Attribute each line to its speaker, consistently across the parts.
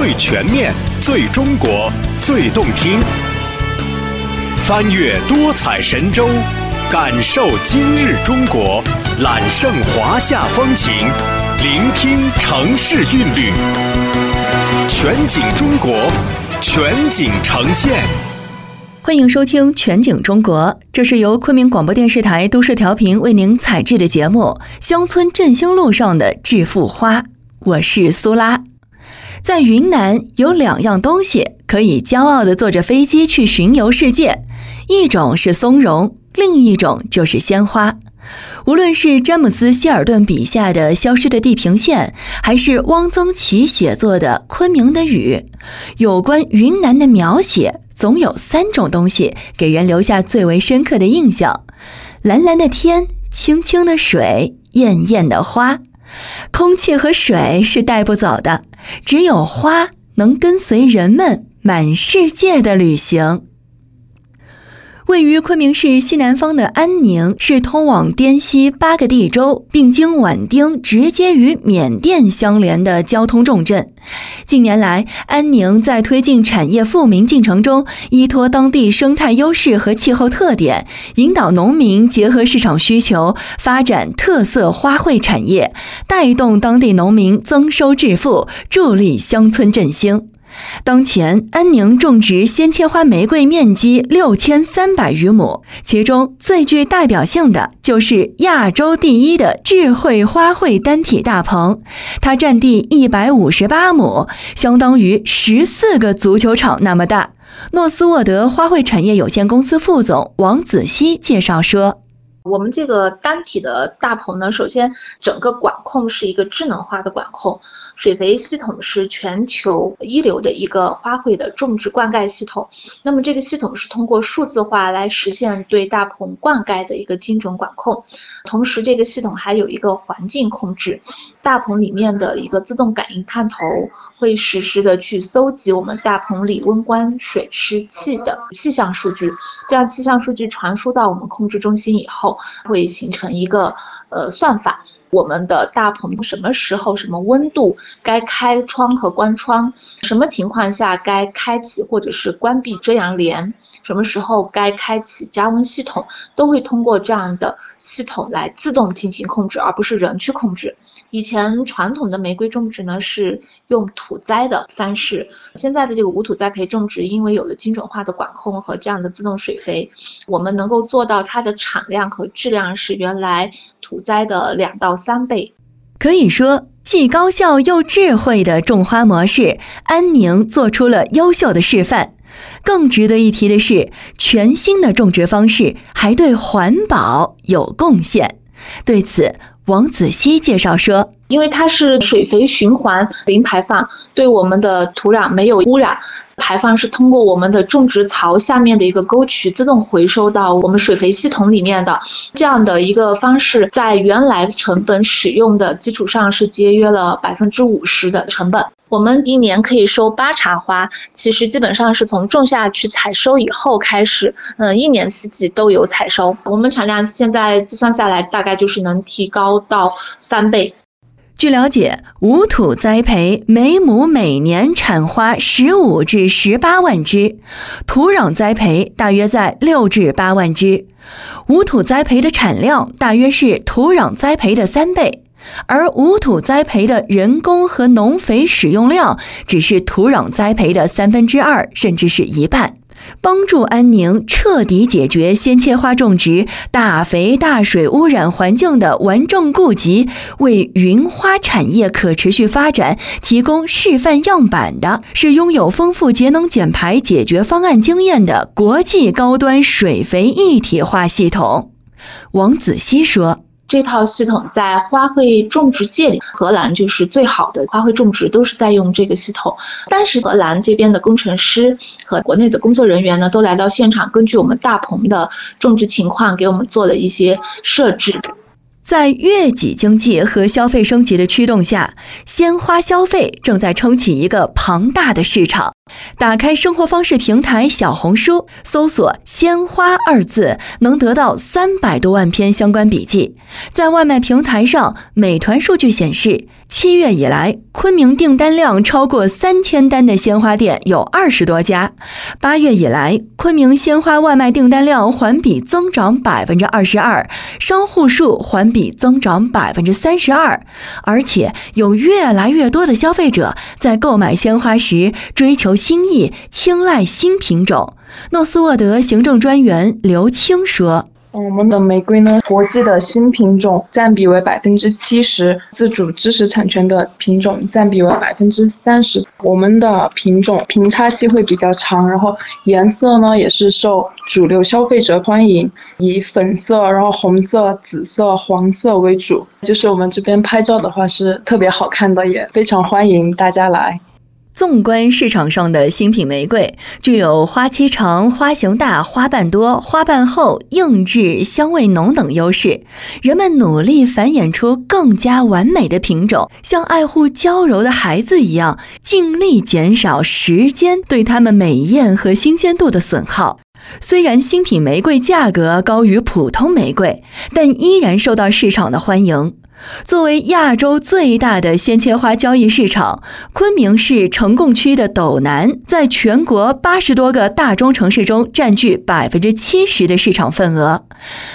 Speaker 1: 最全面、最中国、最动听。翻越多彩神州，感受今日中国，揽胜华夏风情，聆听城市韵律。全景中国，全景呈现。
Speaker 2: 欢迎收听《全景中国》，这是由昆明广播电视台都市调频为您采制的节目《乡村振兴路上的致富花》。我是苏拉。在云南有两样东西可以骄傲地坐着飞机去巡游世界，一种是松茸，另一种就是鲜花。无论是詹姆斯·希尔顿笔下的《消失的地平线》，还是汪曾祺写作的《昆明的雨》，有关云南的描写总有三种东西给人留下最为深刻的印象：蓝蓝的天，清清的水，艳艳的花。空气和水是带不走的，只有花能跟随人们满世界的旅行。位于昆明市西南方的安宁是通往滇西八个地州，并经畹町直接与缅甸相连的交通重镇。近年来，安宁在推进产业富民进程中，依托当地生态优势和气候特点，引导农民结合市场需求，发展特色花卉产业，带动当地农民增收致富，助力乡村振兴。当前，安宁种植鲜切花玫瑰面积六千三百余亩，其中最具代表性的就是亚洲第一的智慧花卉单体大棚，它占地一百五十八亩，相当于十四个足球场那么大。诺斯沃德花卉产业有限公司副总王子熙介绍说。
Speaker 3: 我们这个单体的大棚呢，首先整个管控是一个智能化的管控，水肥系统是全球一流的一个花卉的种植灌溉系统。那么这个系统是通过数字化来实现对大棚灌溉的一个精准管控，同时这个系统还有一个环境控制，大棚里面的一个自动感应探头会实时的去搜集我们大棚里温关水湿气的气象数据，这样气象数据传输到我们控制中心以后。会形成一个呃算法，我们的大棚什么时候、什么温度该开窗和关窗，什么情况下该开启或者是关闭遮阳帘，什么时候该开启加温系统，都会通过这样的系统来自动进行控制，而不是人去控制。以前传统的玫瑰种植呢是用土栽的方式，现在的这个无土栽培种植，因为有了精准化的管控和这样的自动水肥，我们能够做到它的产量和质量是原来土栽的两到三倍。
Speaker 2: 可以说，既高效又智慧的种花模式，安宁做出了优秀的示范。更值得一提的是，全新的种植方式还对环保有贡献。对此，王子熙介绍说：“
Speaker 3: 因为它是水肥循环零排放，对我们的土壤没有污染。排放是通过我们的种植槽下面的一个沟渠自动回收到我们水肥系统里面的。这样的一个方式，在原来成本使用的基础上，是节约了百分之五十的成本。”我们一年可以收八茬花，其实基本上是从种下去采收以后开始，嗯，一年四季都有采收。我们产量现在计算下来，大概就是能提高到三倍。
Speaker 2: 据了解，无土栽培每亩每年产花十五至十八万枝，土壤栽培大约在六至八万枝。无土栽培的产量大约是土壤栽培的三倍。而无土栽培的人工和农肥使用量只是土壤栽培的三分之二，甚至是一半，帮助安宁彻底解决鲜切花种植大肥大水污染环境的顽症痼疾，为云花产业可持续发展提供示范样板的是拥有丰富节能减排解决方案经验的国际高端水肥一体化系统。王子熙说。
Speaker 3: 这套系统在花卉种植界里，荷兰就是最好的花卉种植都是在用这个系统。但是荷兰这边的工程师和国内的工作人员呢，都来到现场，根据我们大棚的种植情况，给我们做了一些设置。
Speaker 2: 在月季经济和消费升级的驱动下，鲜花消费正在撑起一个庞大的市场。打开生活方式平台小红书，搜索“鲜花”二字，能得到三百多万篇相关笔记。在外卖平台上，美团数据显示，七月以来，昆明订单量超过三千单的鲜花店有二十多家。八月以来，昆明鲜花外卖订单量环比增长百分之二十二，商户数环比增长百分之三十二，而且有越来越多的消费者在购买鲜花时追求。新意，青睐新品种。诺斯沃德行政专员刘青说：“
Speaker 4: 我们的玫瑰呢，国际的新品种占比为百分之七十，自主知识产权的品种占比为百分之三十。我们的品种平差期会比较长，然后颜色呢也是受主流消费者欢迎，以粉色、然后红色、紫色、黄色为主。就是我们这边拍照的话是特别好看的，也非常欢迎大家来。”
Speaker 2: 纵观市场上的新品玫瑰，具有花期长、花型大、花瓣多、花瓣厚、硬质、香味浓等优势。人们努力繁衍出更加完美的品种，像爱护娇柔的孩子一样，尽力减少时间对它们美艳和新鲜度的损耗。虽然新品玫瑰价格高于普通玫瑰，但依然受到市场的欢迎。作为亚洲最大的鲜切花交易市场，昆明市呈贡区的斗南在全国八十多个大中城市中占据百分之七十的市场份额。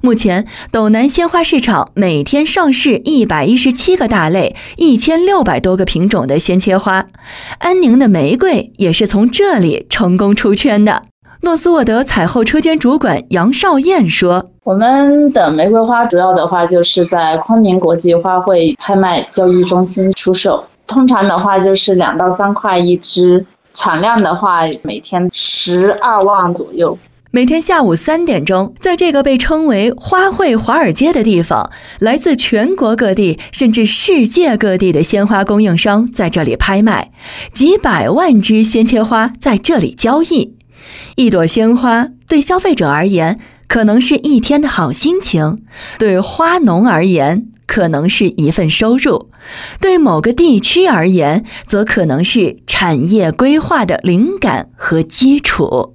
Speaker 2: 目前，斗南鲜花市场每天上市一百一十七个大类、一千六百多个品种的鲜切花。安宁的玫瑰也是从这里成功出圈的。诺斯沃德采后车间主管杨少燕说：“
Speaker 5: 我们的玫瑰花主要的话就是在昆明国际花卉拍卖交易中心出售，通常的话就是两到三块一支，产量的话每天十二万左右。
Speaker 2: 每天下午三点钟，在这个被称为花卉华尔街的地方，来自全国各地甚至世界各地的鲜花供应商在这里拍卖，几百万支鲜切花在这里交易。”一朵鲜花对消费者而言，可能是一天的好心情；对花农而言，可能是一份收入；对某个地区而言，则可能是产业规划的灵感和基础。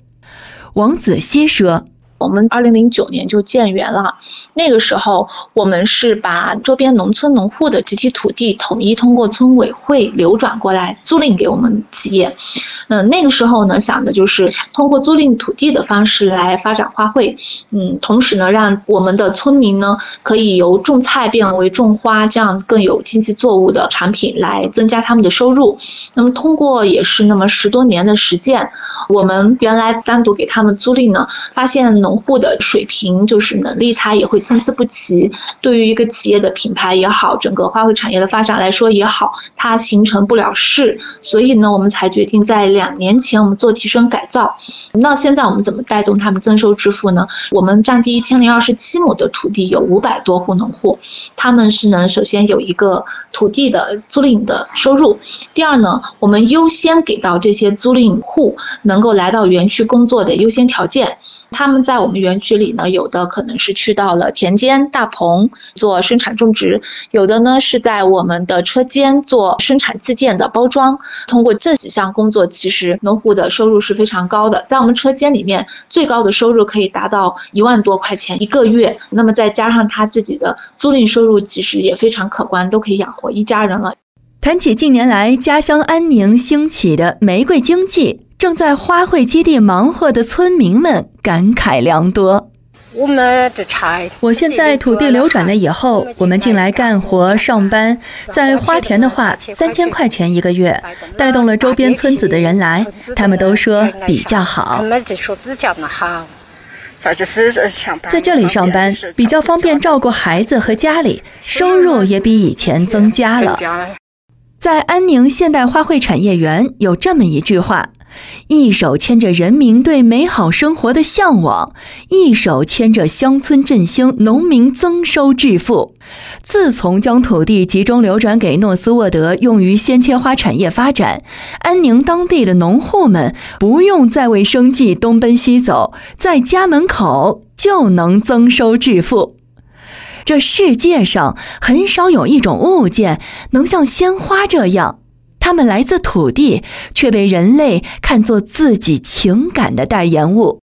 Speaker 2: 王子熙说。
Speaker 3: 我们二零零九年就建园了，那个时候我们是把周边农村农户的集体土地统一通过村委会流转过来租赁给我们企业。嗯，那个时候呢想的就是通过租赁土地的方式来发展花卉，嗯，同时呢让我们的村民呢可以由种菜变为种花，这样更有经济作物的产品来增加他们的收入。那么通过也是那么十多年的实践，我们原来单独给他们租赁呢，发现农农户的水平就是能力，它也会参差不齐。对于一个企业的品牌也好，整个花卉产业的发展来说也好，它形成不了势。所以呢，我们才决定在两年前我们做提升改造。那现在我们怎么带动他们增收致富呢？我们占地一千零二十七亩的土地，有五百多户农户，他们是能首先有一个土地的租赁的收入。第二呢，我们优先给到这些租赁户能够来到园区工作的优先条件。他们在我们园区里呢，有的可能是去到了田间大棚做生产种植，有的呢是在我们的车间做生产自建的包装。通过这几项工作，其实农户的收入是非常高的。在我们车间里面，最高的收入可以达到一万多块钱一个月。那么再加上他自己的租赁收入，其实也非常可观，都可以养活一家人了。
Speaker 2: 谈起近年来家乡安宁兴起的玫瑰经济。正在花卉基地忙活的村民们感慨良多。
Speaker 6: 我们这柴，
Speaker 2: 我现在土地流转了以后，我们进来干活上班，在花田的话，三千块钱一个月，带动了周边村子的人来，他们都说比较好。
Speaker 6: 他们就说比较的好，
Speaker 2: 在这里上班比较方便照顾孩子和家里，收入也比以前增加了。在安宁现代花卉产业园有这么一句话。一手牵着人民对美好生活的向往，一手牵着乡村振兴、农民增收致富。自从将土地集中流转给诺斯沃德，用于鲜切花产业发展，安宁当地的农户们不用再为生计东奔西走，在家门口就能增收致富。这世界上很少有一种物件能像鲜花这样。它们来自土地，却被人类看作自己情感的代言物。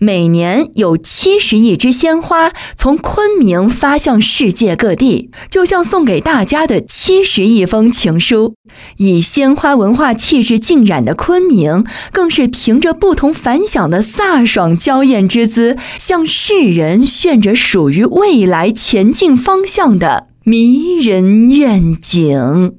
Speaker 2: 每年有七十亿支鲜花从昆明发向世界各地，就像送给大家的七十亿封情书。以鲜花文化气质浸染的昆明，更是凭着不同凡响的飒爽娇艳之姿，向世人炫着属于未来前进方向的迷人愿景。